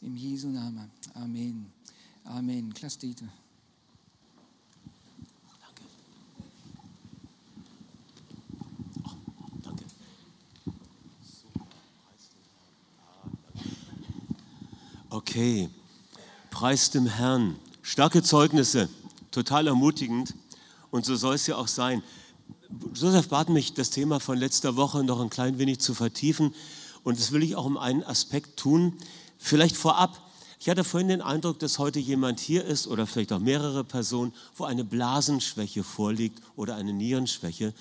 Im Jesu Namen. Amen. Amen. Klasse, Dieter. Danke. Oh, danke. Okay, preis dem Herrn. Starke Zeugnisse, total ermutigend und so soll es ja auch sein. Josef bat mich, das Thema von letzter Woche noch ein klein wenig zu vertiefen und das will ich auch um einen Aspekt tun. Vielleicht vorab, ich hatte vorhin den Eindruck, dass heute jemand hier ist oder vielleicht auch mehrere Personen, wo eine Blasenschwäche vorliegt oder eine Nierenschwäche.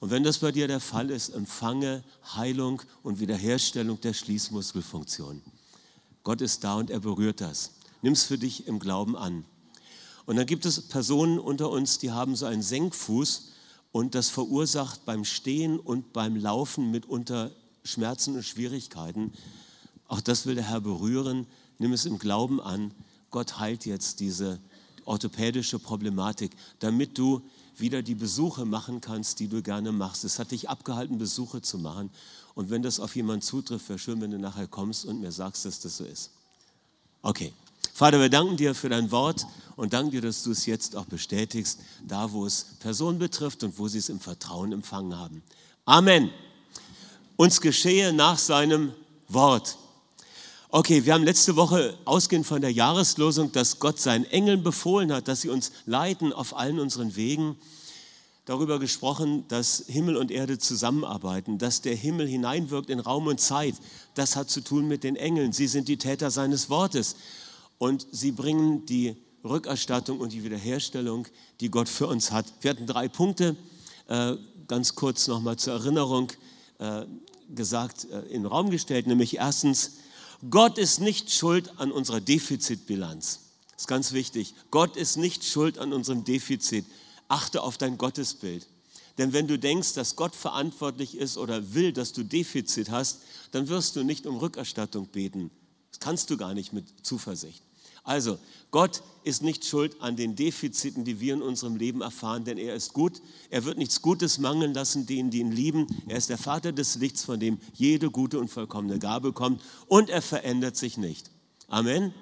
Und wenn das bei dir der Fall ist, empfange Heilung und Wiederherstellung der Schließmuskelfunktion. Gott ist da und er berührt das. Nimm es für dich im Glauben an. Und dann gibt es Personen unter uns, die haben so einen Senkfuß und das verursacht beim Stehen und beim Laufen mitunter Schmerzen und Schwierigkeiten. Auch das will der Herr berühren. Nimm es im Glauben an. Gott heilt jetzt diese orthopädische Problematik, damit du wieder die Besuche machen kannst, die du gerne machst. Es hat dich abgehalten, Besuche zu machen. Und wenn das auf jemanden zutrifft, wäre schön, wenn du nachher kommst und mir sagst, dass das so ist. Okay. Vater, wir danken dir für dein Wort und danken dir, dass du es jetzt auch bestätigst, da wo es Personen betrifft und wo sie es im Vertrauen empfangen haben. Amen. Uns geschehe nach seinem Wort. Okay, wir haben letzte Woche ausgehend von der Jahreslosung, dass Gott seinen Engeln befohlen hat, dass sie uns leiten auf allen unseren Wegen darüber gesprochen, dass Himmel und Erde zusammenarbeiten, dass der Himmel hineinwirkt in Raum und Zeit. Das hat zu tun mit den Engeln. Sie sind die Täter seines Wortes und sie bringen die Rückerstattung und die Wiederherstellung, die Gott für uns hat. Wir hatten drei Punkte, äh, ganz kurz nochmal zur Erinnerung äh, gesagt, äh, in den Raum gestellt, nämlich erstens, Gott ist nicht schuld an unserer Defizitbilanz. Das ist ganz wichtig. Gott ist nicht schuld an unserem Defizit. Achte auf dein Gottesbild. Denn wenn du denkst, dass Gott verantwortlich ist oder will, dass du Defizit hast, dann wirst du nicht um Rückerstattung beten. Das kannst du gar nicht mit Zuversicht. Also, Gott ist nicht schuld an den Defiziten, die wir in unserem Leben erfahren, denn er ist gut. Er wird nichts Gutes mangeln lassen, denen, die ihn lieben. Er ist der Vater des Lichts, von dem jede gute und vollkommene Gabe kommt und er verändert sich nicht. Amen.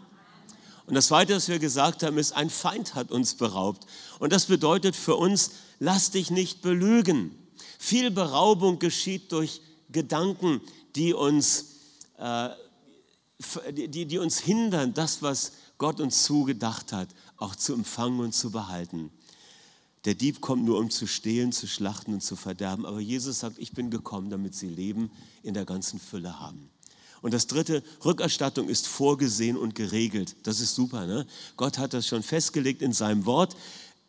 Und das Zweite, was wir gesagt haben, ist, ein Feind hat uns beraubt. Und das bedeutet für uns, lass dich nicht belügen. Viel Beraubung geschieht durch Gedanken, die uns, äh, die, die uns hindern, das, was Gott uns zugedacht hat, auch zu empfangen und zu behalten. Der Dieb kommt nur, um zu stehlen, zu schlachten und zu verderben. Aber Jesus sagt, ich bin gekommen, damit sie Leben in der ganzen Fülle haben. Und das dritte, Rückerstattung ist vorgesehen und geregelt. Das ist super. Ne? Gott hat das schon festgelegt in seinem Wort.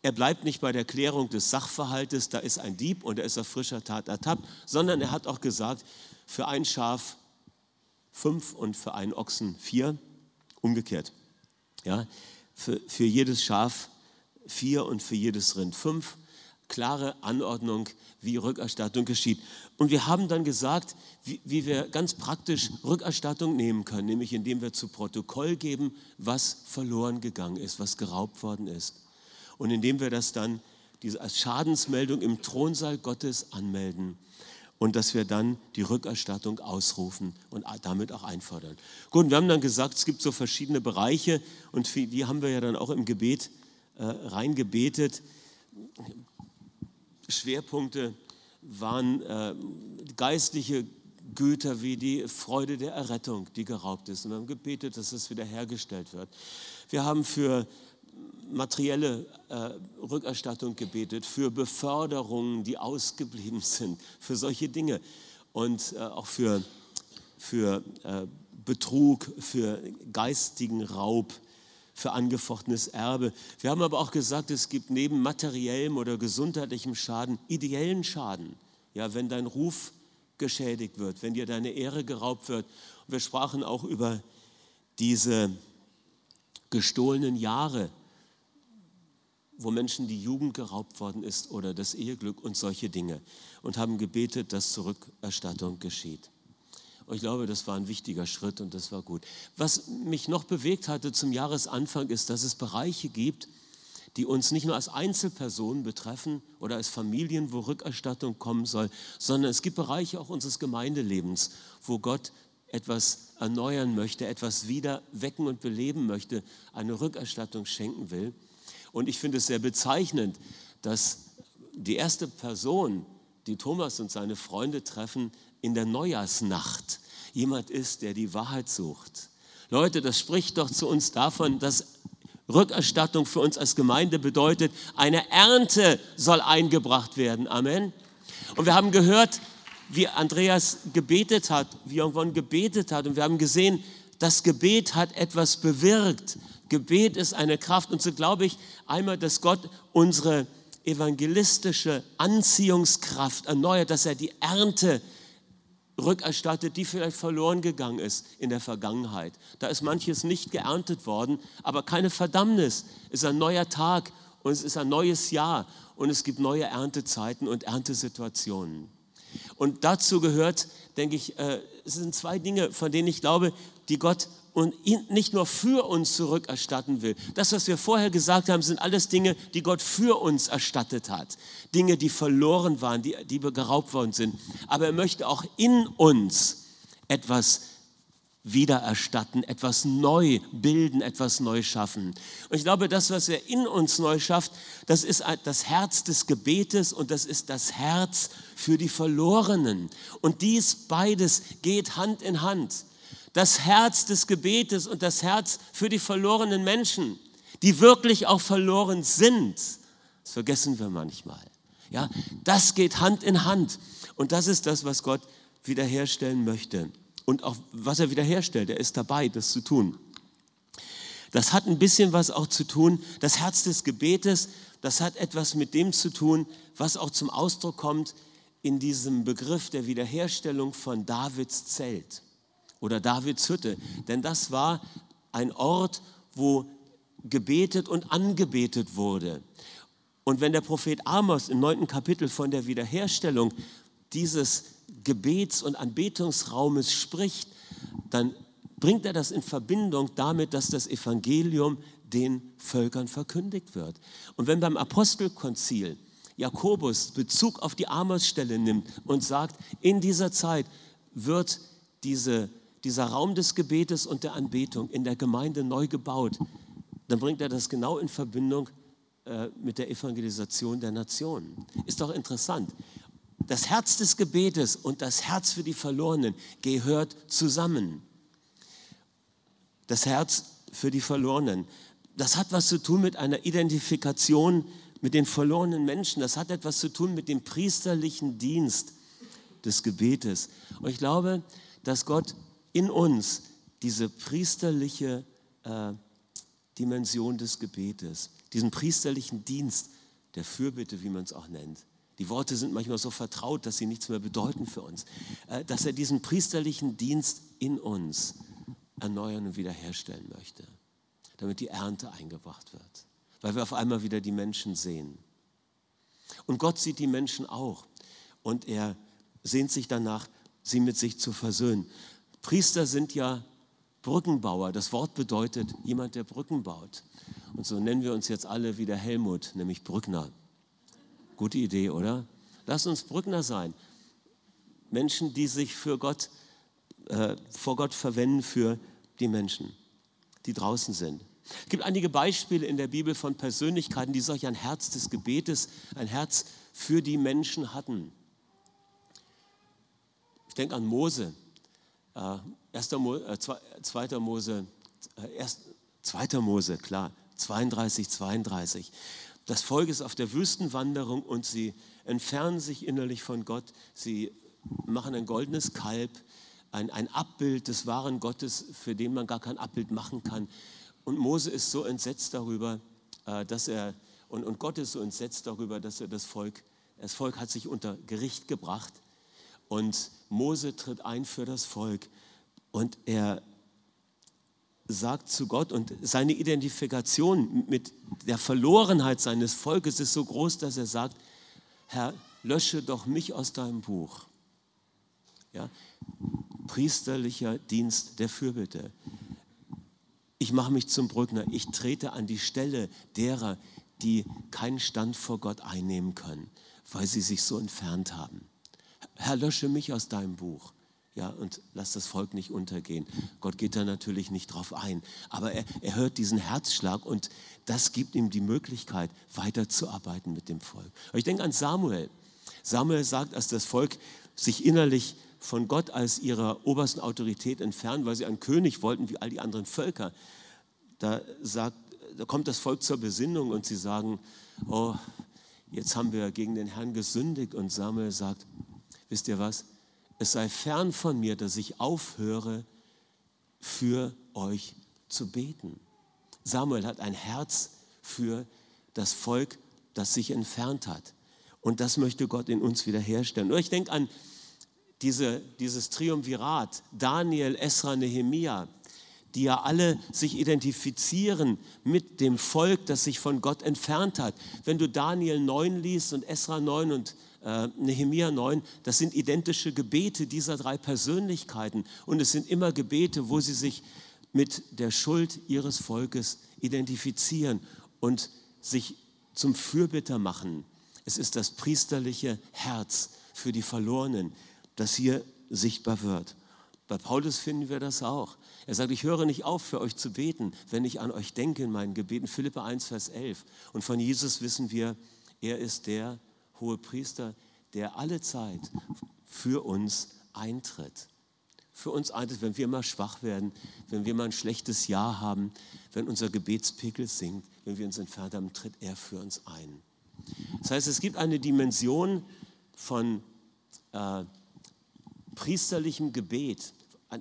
Er bleibt nicht bei der Klärung des Sachverhaltes, da ist ein Dieb und er ist auf frischer Tat ertappt, sondern er hat auch gesagt, für ein Schaf fünf und für einen Ochsen vier, umgekehrt. Ja? Für, für jedes Schaf vier und für jedes Rind fünf. Klare Anordnung, wie Rückerstattung geschieht. Und wir haben dann gesagt, wie, wie, wir ganz praktisch Rückerstattung nehmen können, nämlich indem wir zu Protokoll geben, was verloren gegangen ist, was geraubt worden ist. Und indem wir das dann diese, als Schadensmeldung im Thronsaal Gottes anmelden und dass wir dann die Rückerstattung ausrufen und damit auch einfordern. Gut, wir haben dann gesagt, es gibt so verschiedene Bereiche und die haben wir ja dann auch im Gebet äh, reingebetet. Schwerpunkte waren äh, geistliche Güter wie die Freude der Errettung, die geraubt ist. Und wir haben gebetet, dass es wiederhergestellt wird. Wir haben für materielle äh, Rückerstattung gebetet, für Beförderungen, die ausgeblieben sind, für solche Dinge und äh, auch für, für äh, Betrug, für geistigen Raub, für angefochtenes Erbe. Wir haben aber auch gesagt, es gibt neben materiellem oder gesundheitlichem Schaden ideellen Schaden. Ja, wenn dein Ruf geschädigt wird, wenn dir deine Ehre geraubt wird. Und wir sprachen auch über diese gestohlenen Jahre, wo Menschen die Jugend geraubt worden ist oder das Eheglück und solche Dinge und haben gebetet, dass Zurückerstattung geschieht. Und ich glaube, das war ein wichtiger Schritt und das war gut. Was mich noch bewegt hatte zum Jahresanfang ist, dass es Bereiche gibt, die uns nicht nur als Einzelpersonen betreffen oder als Familien, wo Rückerstattung kommen soll, sondern es gibt Bereiche auch unseres Gemeindelebens, wo Gott etwas erneuern möchte, etwas wieder wecken und beleben möchte, eine Rückerstattung schenken will. Und ich finde es sehr bezeichnend, dass die erste Person, die Thomas und seine Freunde treffen, in der Neujahrsnacht jemand ist, der die Wahrheit sucht. Leute, das spricht doch zu uns davon, dass Rückerstattung für uns als Gemeinde bedeutet, eine Ernte soll eingebracht werden. Amen. Und wir haben gehört, wie Andreas gebetet hat, wie irgendwann gebetet hat. Und wir haben gesehen, das Gebet hat etwas bewirkt. Gebet ist eine Kraft. Und so glaube ich einmal, dass Gott unsere evangelistische Anziehungskraft erneuert, dass er die Ernte rückerstattet, die vielleicht verloren gegangen ist in der Vergangenheit. Da ist manches nicht geerntet worden, aber keine Verdammnis. Es ist ein neuer Tag und es ist ein neues Jahr und es gibt neue Erntezeiten und Erntesituationen. Und dazu gehört, denke ich, äh, es sind zwei Dinge, von denen ich glaube, die Gott und nicht nur für uns zurückerstatten will. Das, was wir vorher gesagt haben, sind alles Dinge, die Gott für uns erstattet hat. Dinge, die verloren waren, die, die geraubt worden sind. Aber er möchte auch in uns etwas wiedererstatten, etwas neu bilden, etwas neu schaffen. Und ich glaube, das, was er in uns neu schafft, das ist das Herz des Gebetes und das ist das Herz für die Verlorenen. Und dies beides geht Hand in Hand das Herz des Gebetes und das Herz für die verlorenen Menschen, die wirklich auch verloren sind. Das vergessen wir manchmal. Ja, das geht Hand in Hand. Und das ist das, was Gott wiederherstellen möchte. Und auch was er wiederherstellt, er ist dabei, das zu tun. Das hat ein bisschen was auch zu tun, das Herz des Gebetes, das hat etwas mit dem zu tun, was auch zum Ausdruck kommt in diesem Begriff der Wiederherstellung von Davids Zelt oder Davids Hütte. Denn das war ein Ort, wo gebetet und angebetet wurde. Und wenn der Prophet Amos im neunten Kapitel von der Wiederherstellung dieses Gebets- und Anbetungsraumes spricht, dann bringt er das in Verbindung damit, dass das Evangelium den Völkern verkündigt wird. Und wenn beim Apostelkonzil Jakobus Bezug auf die Amos-Stelle nimmt und sagt, in dieser Zeit wird diese dieser Raum des Gebetes und der Anbetung in der Gemeinde neu gebaut, dann bringt er das genau in Verbindung äh, mit der Evangelisation der Nationen. Ist doch interessant. Das Herz des Gebetes und das Herz für die Verlorenen gehört zusammen. Das Herz für die Verlorenen. Das hat was zu tun mit einer Identifikation mit den verlorenen Menschen. Das hat etwas zu tun mit dem priesterlichen Dienst des Gebetes. Und ich glaube, dass Gott in uns diese priesterliche äh, Dimension des Gebetes, diesen priesterlichen Dienst der Fürbitte, wie man es auch nennt. Die Worte sind manchmal so vertraut, dass sie nichts mehr bedeuten für uns. Äh, dass er diesen priesterlichen Dienst in uns erneuern und wiederherstellen möchte, damit die Ernte eingebracht wird, weil wir auf einmal wieder die Menschen sehen. Und Gott sieht die Menschen auch und er sehnt sich danach, sie mit sich zu versöhnen. Priester sind ja Brückenbauer. Das Wort bedeutet jemand, der Brücken baut. Und so nennen wir uns jetzt alle wieder Helmut, nämlich Brückner. Gute Idee, oder? Lass uns Brückner sein. Menschen, die sich für Gott, äh, vor Gott verwenden für die Menschen, die draußen sind. Es gibt einige Beispiele in der Bibel von Persönlichkeiten, die solch ein Herz des Gebetes, ein Herz für die Menschen hatten. Ich denke an Mose. 1. Mo, äh, 2. Mose, äh, 2. Mose, klar, 32, 32. Das Volk ist auf der Wüstenwanderung und sie entfernen sich innerlich von Gott. Sie machen ein goldenes Kalb, ein, ein Abbild des wahren Gottes, für den man gar kein Abbild machen kann. Und Mose ist so entsetzt darüber, äh, dass er, und, und Gott ist so entsetzt darüber, dass er das Volk, das Volk hat sich unter Gericht gebracht und Mose tritt ein für das Volk und er sagt zu Gott und seine Identifikation mit der Verlorenheit seines Volkes ist so groß, dass er sagt, Herr, lösche doch mich aus deinem Buch. Ja? Priesterlicher Dienst der Fürbitte. Ich mache mich zum Brückner. Ich trete an die Stelle derer, die keinen Stand vor Gott einnehmen können, weil sie sich so entfernt haben. Herr, lösche mich aus deinem Buch. Ja, und lass das Volk nicht untergehen. Gott geht da natürlich nicht drauf ein, aber er, er hört diesen Herzschlag und das gibt ihm die Möglichkeit, weiterzuarbeiten mit dem Volk. Aber ich denke an Samuel. Samuel sagt, als das Volk sich innerlich von Gott als ihrer obersten Autorität entfernt, weil sie einen König wollten wie all die anderen Völker, da, sagt, da kommt das Volk zur Besinnung und sie sagen, oh, jetzt haben wir gegen den Herrn gesündigt. Und Samuel sagt, wisst ihr was, es sei fern von mir, dass ich aufhöre, für euch zu beten. Samuel hat ein Herz für das Volk, das sich entfernt hat. Und das möchte Gott in uns wiederherstellen. Und ich denke an diese, dieses Triumvirat, Daniel, Esra, Nehemia, die ja alle sich identifizieren mit dem Volk, das sich von Gott entfernt hat. Wenn du Daniel 9 liest und Esra 9 und äh, Nehemia 9, das sind identische Gebete dieser drei Persönlichkeiten. Und es sind immer Gebete, wo sie sich mit der Schuld ihres Volkes identifizieren und sich zum Fürbitter machen. Es ist das priesterliche Herz für die Verlorenen, das hier sichtbar wird. Bei Paulus finden wir das auch. Er sagt, ich höre nicht auf, für euch zu beten, wenn ich an euch denke in meinen Gebeten. Philippa 1, Vers 11. Und von Jesus wissen wir, er ist der hohe Priester, der alle Zeit für uns eintritt. Für uns eintritt, wenn wir mal schwach werden, wenn wir mal ein schlechtes Jahr haben, wenn unser Gebetspegel sinkt, wenn wir uns entfernt haben, tritt er für uns ein. Das heißt, es gibt eine Dimension von äh, priesterlichem Gebet.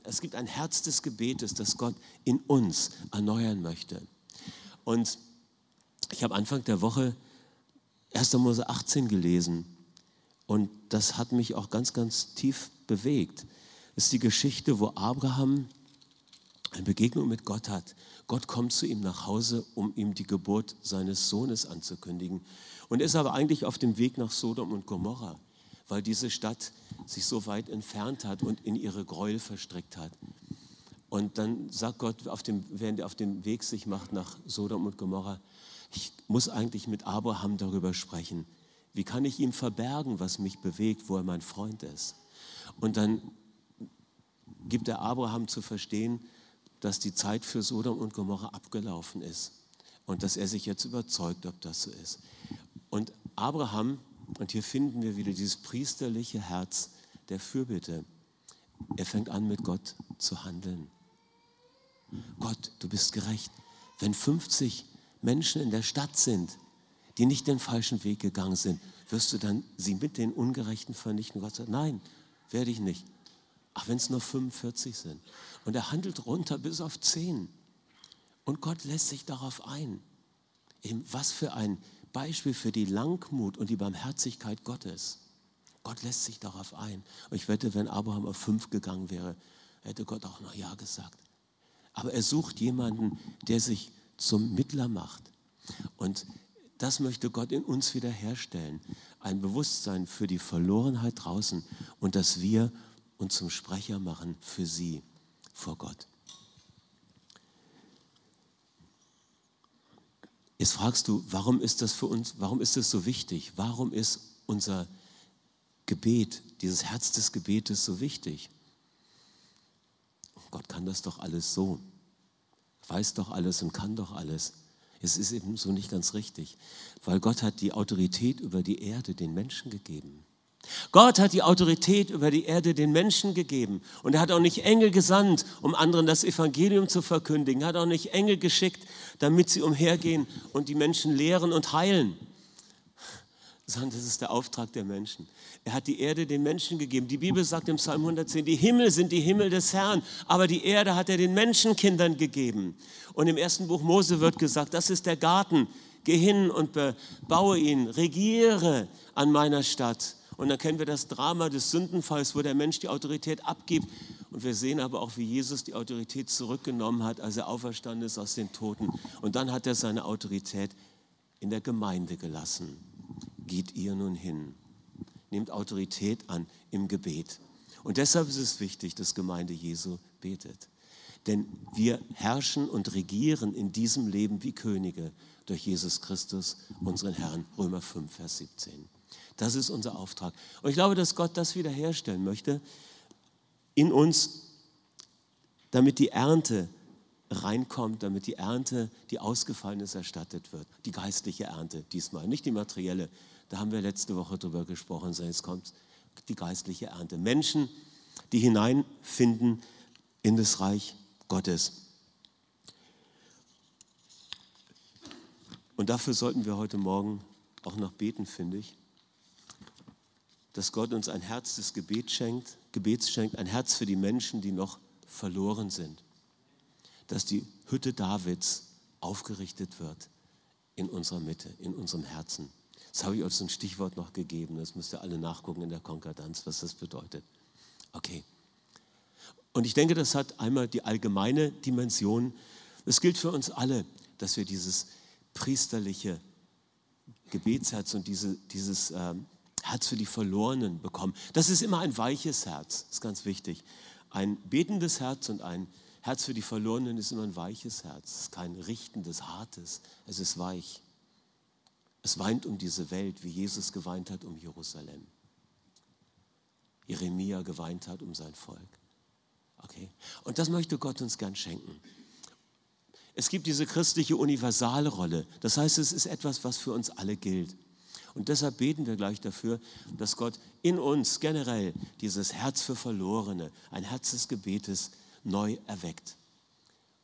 Es gibt ein Herz des Gebetes, das Gott in uns erneuern möchte. Und ich habe Anfang der Woche 1. Mose 18 gelesen und das hat mich auch ganz, ganz tief bewegt. Es ist die Geschichte, wo Abraham eine Begegnung mit Gott hat. Gott kommt zu ihm nach Hause, um ihm die Geburt seines Sohnes anzukündigen. Und ist aber eigentlich auf dem Weg nach Sodom und Gomorra weil diese Stadt sich so weit entfernt hat und in ihre Gräuel verstrickt hat. Und dann sagt Gott, auf dem, während er auf dem Weg sich macht nach Sodom und Gomorra, ich muss eigentlich mit Abraham darüber sprechen. Wie kann ich ihm verbergen, was mich bewegt, wo er mein Freund ist? Und dann gibt er Abraham zu verstehen, dass die Zeit für Sodom und Gomorra abgelaufen ist und dass er sich jetzt überzeugt, ob das so ist. Und Abraham und hier finden wir wieder dieses priesterliche Herz der Fürbitte. Er fängt an, mit Gott zu handeln. Gott, du bist gerecht. Wenn 50 Menschen in der Stadt sind, die nicht den falschen Weg gegangen sind, wirst du dann sie mit den Ungerechten vernichten? Gott sagt, nein, werde ich nicht. Ach, wenn es nur 45 sind. Und er handelt runter bis auf 10. Und Gott lässt sich darauf ein. Eben, was für ein Beispiel für die Langmut und die Barmherzigkeit Gottes. Gott lässt sich darauf ein. Und ich wette, wenn Abraham auf fünf gegangen wäre, hätte Gott auch noch Ja gesagt. Aber er sucht jemanden, der sich zum Mittler macht. Und das möchte Gott in uns wiederherstellen. Ein Bewusstsein für die Verlorenheit draußen und dass wir uns zum Sprecher machen für sie vor Gott. Jetzt fragst du, warum ist das für uns, warum ist das so wichtig? Warum ist unser Gebet, dieses Herz des Gebetes so wichtig? Gott kann das doch alles so, weiß doch alles und kann doch alles. Es ist eben so nicht ganz richtig, weil Gott hat die Autorität über die Erde den Menschen gegeben. Gott hat die Autorität über die Erde den Menschen gegeben. Und er hat auch nicht Engel gesandt, um anderen das Evangelium zu verkündigen. Er hat auch nicht Engel geschickt, damit sie umhergehen und die Menschen lehren und heilen. Sondern das ist der Auftrag der Menschen. Er hat die Erde den Menschen gegeben. Die Bibel sagt im Psalm 110, die Himmel sind die Himmel des Herrn, aber die Erde hat er den Menschenkindern gegeben. Und im ersten Buch Mose wird gesagt, das ist der Garten. Geh hin und baue ihn, regiere an meiner Stadt. Und dann kennen wir das Drama des Sündenfalls, wo der Mensch die Autorität abgibt. Und wir sehen aber auch, wie Jesus die Autorität zurückgenommen hat, als er auferstanden ist aus den Toten. Und dann hat er seine Autorität in der Gemeinde gelassen. Geht ihr nun hin. Nehmt Autorität an im Gebet. Und deshalb ist es wichtig, dass Gemeinde Jesu betet. Denn wir herrschen und regieren in diesem Leben wie Könige durch Jesus Christus, unseren Herrn. Römer 5, Vers 17. Das ist unser Auftrag. Und ich glaube, dass Gott das wiederherstellen möchte. in uns, damit die Ernte reinkommt, damit die Ernte, die ausgefallen ist, erstattet wird. Die geistliche Ernte diesmal, nicht die materielle. Da haben wir letzte Woche drüber gesprochen, jetzt kommt die geistliche Ernte. Menschen, die hineinfinden in das Reich Gottes. Und dafür sollten wir heute Morgen auch noch beten, finde ich, dass Gott uns ein Herz des Gebets schenkt, Gebets schenkt, ein Herz für die Menschen, die noch verloren sind. Dass die Hütte Davids aufgerichtet wird in unserer Mitte, in unserem Herzen. Das habe ich euch so ein Stichwort noch gegeben. Das müsst ihr alle nachgucken in der Konkordanz, was das bedeutet. Okay. Und ich denke, das hat einmal die allgemeine Dimension. Es gilt für uns alle, dass wir dieses priesterliche Gebetsherz und diese, dieses ähm, Herz für die Verlorenen bekommen. Das ist immer ein weiches Herz, ist ganz wichtig. Ein betendes Herz und ein Herz für die Verlorenen ist immer ein weiches Herz. Es ist kein richtendes, hartes, es ist weich. Es weint um diese Welt, wie Jesus geweint hat um Jerusalem. Jeremia geweint hat um sein Volk. Okay? Und das möchte Gott uns gern schenken. Es gibt diese christliche universale Rolle. Das heißt, es ist etwas, was für uns alle gilt. Und deshalb beten wir gleich dafür, dass Gott in uns generell dieses Herz für Verlorene, ein Herz des Gebetes neu erweckt.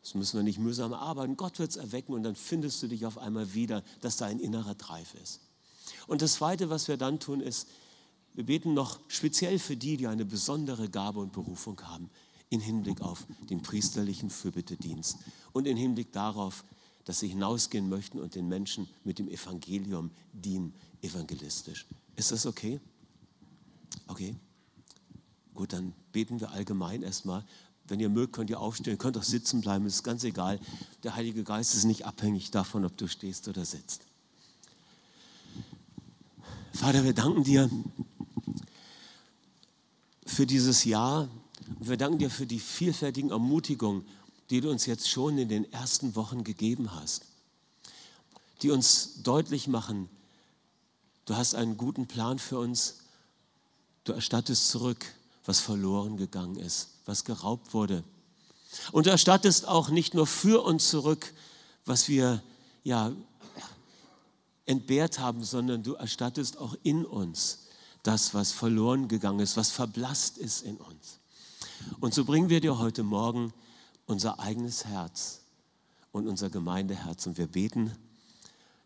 Das müssen wir nicht mühsam arbeiten. Gott wird es erwecken und dann findest du dich auf einmal wieder, dass da ein innerer Dreif ist. Und das Zweite, was wir dann tun, ist, wir beten noch speziell für die, die eine besondere Gabe und Berufung haben, in Hinblick auf den priesterlichen Fürbittedienst und in Hinblick darauf, dass sie hinausgehen möchten und den Menschen mit dem Evangelium dienen, evangelistisch. Ist das okay? Okay. Gut, dann beten wir allgemein erstmal. Wenn ihr mögt, könnt ihr aufstehen, könnt auch sitzen bleiben, ist ganz egal. Der Heilige Geist ist nicht abhängig davon, ob du stehst oder sitzt. Vater, wir danken dir für dieses Jahr und wir danken dir für die vielfältigen Ermutigungen, die du uns jetzt schon in den ersten Wochen gegeben hast, die uns deutlich machen, du hast einen guten Plan für uns, du erstattest zurück, was verloren gegangen ist, was geraubt wurde. Und du erstattest auch nicht nur für uns zurück, was wir ja entbehrt haben, sondern du erstattest auch in uns das, was verloren gegangen ist, was verblasst ist in uns. Und so bringen wir dir heute Morgen unser eigenes Herz und unser Gemeindeherz und wir beten,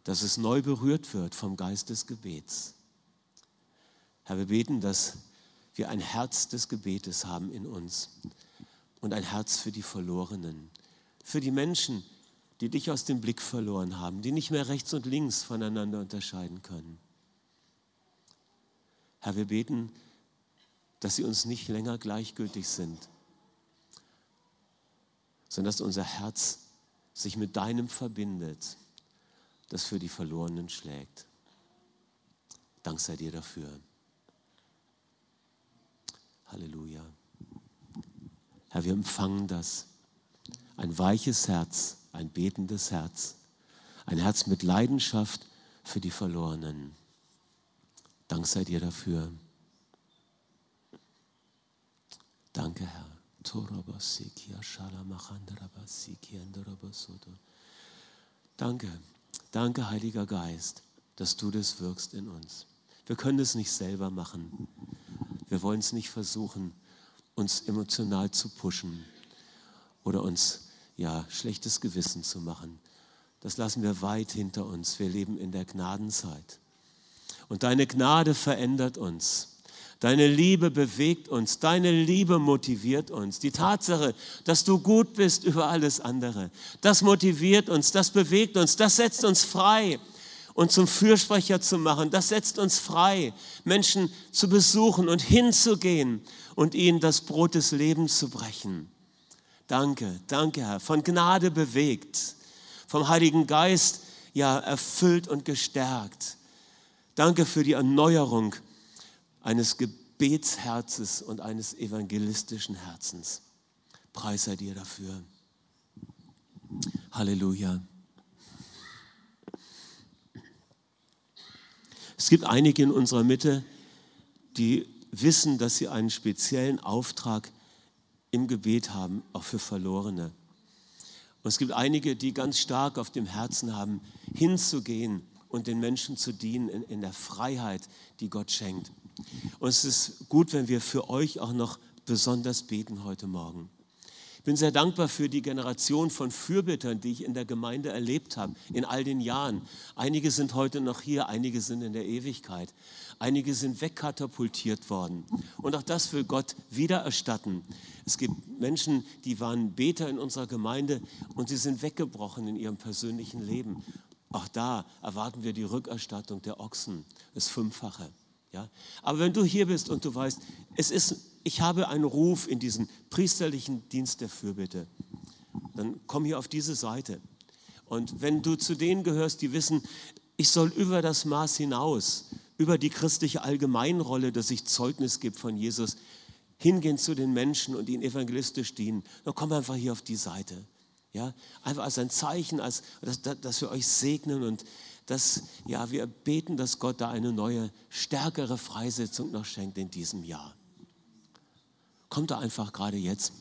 dass es neu berührt wird vom Geist des Gebets. Herr, wir beten, dass wir ein Herz des Gebetes haben in uns und ein Herz für die Verlorenen, für die Menschen, die dich aus dem Blick verloren haben, die nicht mehr rechts und links voneinander unterscheiden können. Herr, wir beten, dass sie uns nicht länger gleichgültig sind, sondern dass unser Herz sich mit deinem verbindet, das für die Verlorenen schlägt. Dank sei dir dafür. Halleluja. Herr, wir empfangen das. Ein weiches Herz, ein betendes Herz, ein Herz mit Leidenschaft für die Verlorenen. Dank sei dir dafür. Danke, Herr. Danke, danke, Heiliger Geist, dass du das wirkst in uns. Wir können es nicht selber machen. Wir wollen es nicht versuchen, uns emotional zu pushen oder uns ja schlechtes Gewissen zu machen. Das lassen wir weit hinter uns. Wir leben in der Gnadenzeit. Und deine Gnade verändert uns. Deine Liebe bewegt uns, deine Liebe motiviert uns. Die Tatsache, dass du gut bist über alles andere, das motiviert uns, das bewegt uns, das setzt uns frei. Und zum Fürsprecher zu machen, das setzt uns frei, Menschen zu besuchen und hinzugehen und ihnen das Brot des Lebens zu brechen. Danke, danke Herr, von Gnade bewegt, vom Heiligen Geist ja erfüllt und gestärkt. Danke für die Erneuerung eines Gebetsherzes und eines evangelistischen Herzens. Preis sei dir dafür. Halleluja. Es gibt einige in unserer Mitte, die wissen, dass sie einen speziellen Auftrag im Gebet haben, auch für Verlorene. Und es gibt einige, die ganz stark auf dem Herzen haben, hinzugehen und den Menschen zu dienen in, in der Freiheit, die Gott schenkt. Und es ist gut, wenn wir für euch auch noch besonders beten heute Morgen. Ich bin sehr dankbar für die Generation von Fürbittern, die ich in der Gemeinde erlebt habe, in all den Jahren. Einige sind heute noch hier, einige sind in der Ewigkeit. Einige sind wegkatapultiert worden. Und auch das will Gott wiedererstatten. Es gibt Menschen, die waren Beter in unserer Gemeinde und sie sind weggebrochen in ihrem persönlichen Leben. Auch da erwarten wir die Rückerstattung der Ochsen, das Fünffache. Ja? Aber wenn du hier bist und du weißt, es ist ich habe einen Ruf in diesen priesterlichen Dienst der Fürbitte, dann komm hier auf diese Seite. Und wenn du zu denen gehörst, die wissen, ich soll über das Maß hinaus, über die christliche Allgemeinrolle, dass ich Zeugnis gebe von Jesus, hingehen zu den Menschen und ihnen evangelistisch dienen, dann komm einfach hier auf die Seite. Ja, einfach als ein Zeichen, als, dass, dass wir euch segnen und dass ja, wir beten, dass Gott da eine neue, stärkere Freisetzung noch schenkt in diesem Jahr. Kommt da einfach gerade jetzt.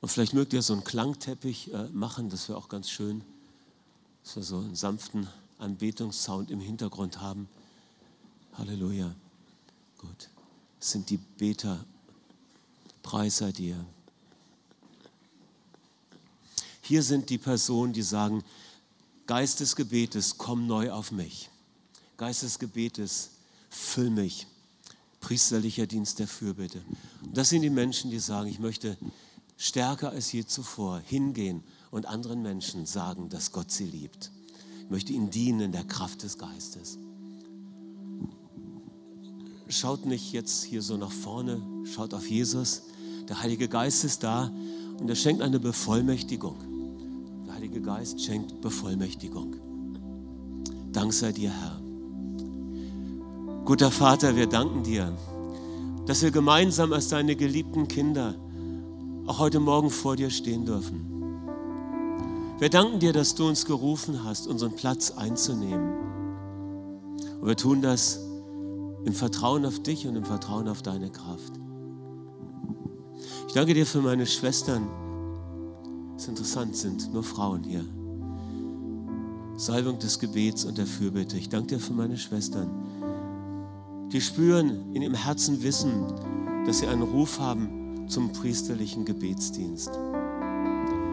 Und vielleicht mögt ihr so einen Klangteppich äh, machen, das wäre auch ganz schön, dass wir so einen sanften Anbetungssound im Hintergrund haben. Halleluja. Gut. Das sind die Beter. Preis sei dir. Hier sind die Personen, die sagen, Geist des Gebetes, komm neu auf mich. Geist des Gebetes, füll mich priesterlicher Dienst der Fürbitte. Das sind die Menschen, die sagen, ich möchte stärker als je zuvor hingehen und anderen Menschen sagen, dass Gott sie liebt. Ich möchte ihnen dienen in der Kraft des Geistes. Schaut nicht jetzt hier so nach vorne, schaut auf Jesus. Der Heilige Geist ist da und er schenkt eine Bevollmächtigung. Heilige Geist schenkt Bevollmächtigung. Dank sei dir, Herr. Guter Vater, wir danken dir, dass wir gemeinsam als deine geliebten Kinder auch heute Morgen vor dir stehen dürfen. Wir danken dir, dass du uns gerufen hast, unseren Platz einzunehmen. Und wir tun das im Vertrauen auf dich und im Vertrauen auf deine Kraft. Ich danke dir für meine Schwestern. Es ist interessant, sind nur Frauen hier. Salbung des Gebets und der Fürbitte. Ich danke dir für meine Schwestern die spüren, in ihrem Herzen wissen, dass sie einen Ruf haben zum priesterlichen Gebetsdienst.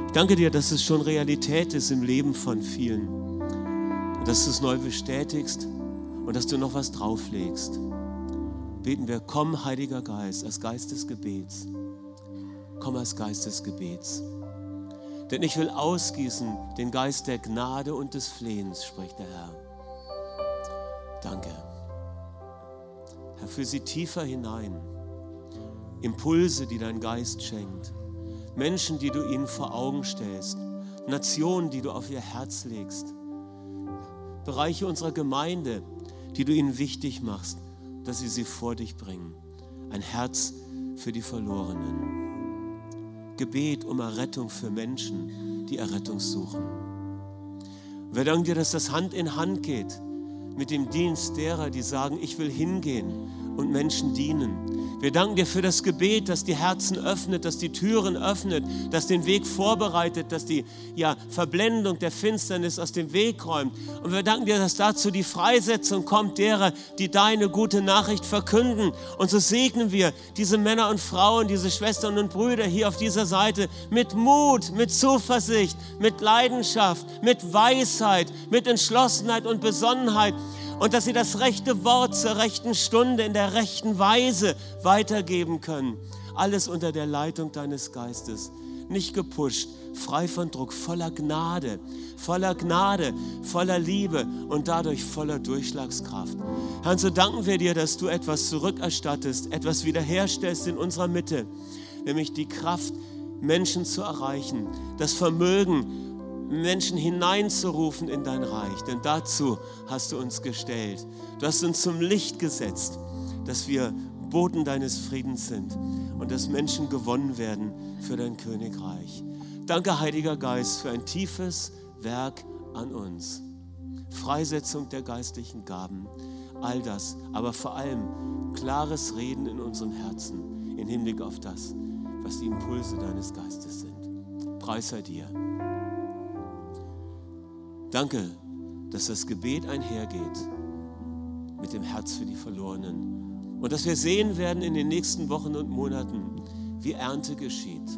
Ich danke dir, dass es schon Realität ist im Leben von vielen und dass du es neu bestätigst und dass du noch was drauflegst. Beten wir, komm, Heiliger Geist, als Geist des Gebets. Komm als Geist des Gebets. Denn ich will ausgießen den Geist der Gnade und des Flehens, spricht der Herr. Danke. Herr, für sie tiefer hinein. Impulse, die dein Geist schenkt. Menschen, die du ihnen vor Augen stellst. Nationen, die du auf ihr Herz legst. Bereiche unserer Gemeinde, die du ihnen wichtig machst, dass sie sie vor dich bringen. Ein Herz für die Verlorenen. Gebet um Errettung für Menschen, die Errettung suchen. Wir danken dir, dass das Hand in Hand geht mit dem Dienst derer, die sagen, ich will hingehen und Menschen dienen. Wir danken dir für das Gebet, das die Herzen öffnet, das die Türen öffnet, das den Weg vorbereitet, das die ja, Verblendung der Finsternis aus dem Weg räumt. Und wir danken dir, dass dazu die Freisetzung kommt derer, die deine gute Nachricht verkünden. Und so segnen wir diese Männer und Frauen, diese Schwestern und Brüder hier auf dieser Seite mit Mut, mit Zuversicht, mit Leidenschaft, mit Weisheit, mit Entschlossenheit und Besonnenheit und dass sie das rechte Wort zur rechten Stunde in der rechten Weise weitergeben können. Alles unter der Leitung deines Geistes. Nicht gepusht, frei von Druck, voller Gnade, voller Gnade, voller Liebe und dadurch voller Durchschlagskraft. Herr, so danken wir dir, dass du etwas zurückerstattest, etwas wiederherstellst in unserer Mitte, nämlich die Kraft, Menschen zu erreichen, das Vermögen, Menschen hineinzurufen in dein Reich. Denn dazu hast du uns gestellt. Du hast uns zum Licht gesetzt, dass wir Boten deines Friedens sind und dass Menschen gewonnen werden für dein Königreich. Danke, Heiliger Geist, für ein tiefes Werk an uns. Freisetzung der geistlichen Gaben, all das, aber vor allem klares Reden in unserem Herzen im Hinblick auf das, was die Impulse deines Geistes sind. Preis sei dir. Danke, dass das Gebet einhergeht mit dem Herz für die Verlorenen. Und dass wir sehen werden in den nächsten Wochen und Monaten, wie Ernte geschieht.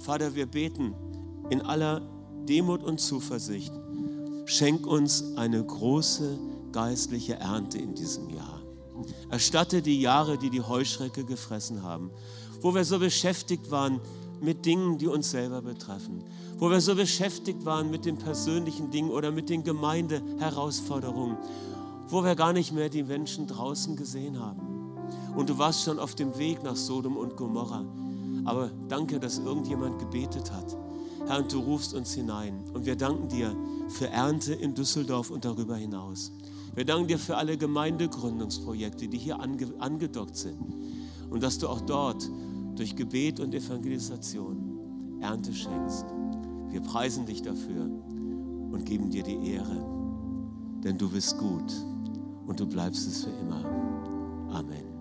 Vater, wir beten in aller Demut und Zuversicht. Schenk uns eine große geistliche Ernte in diesem Jahr. Erstatte die Jahre, die die Heuschrecke gefressen haben, wo wir so beschäftigt waren mit Dingen, die uns selber betreffen, wo wir so beschäftigt waren mit den persönlichen Dingen oder mit den Gemeindeherausforderungen, wo wir gar nicht mehr die Menschen draußen gesehen haben. Und du warst schon auf dem Weg nach Sodom und Gomorra. Aber danke, dass irgendjemand gebetet hat. Herr, und du rufst uns hinein. Und wir danken dir für Ernte in Düsseldorf und darüber hinaus. Wir danken dir für alle Gemeindegründungsprojekte, die hier ange angedockt sind. Und dass du auch dort durch Gebet und Evangelisation Ernte schenkst. Wir preisen dich dafür und geben dir die Ehre, denn du bist gut und du bleibst es für immer. Amen.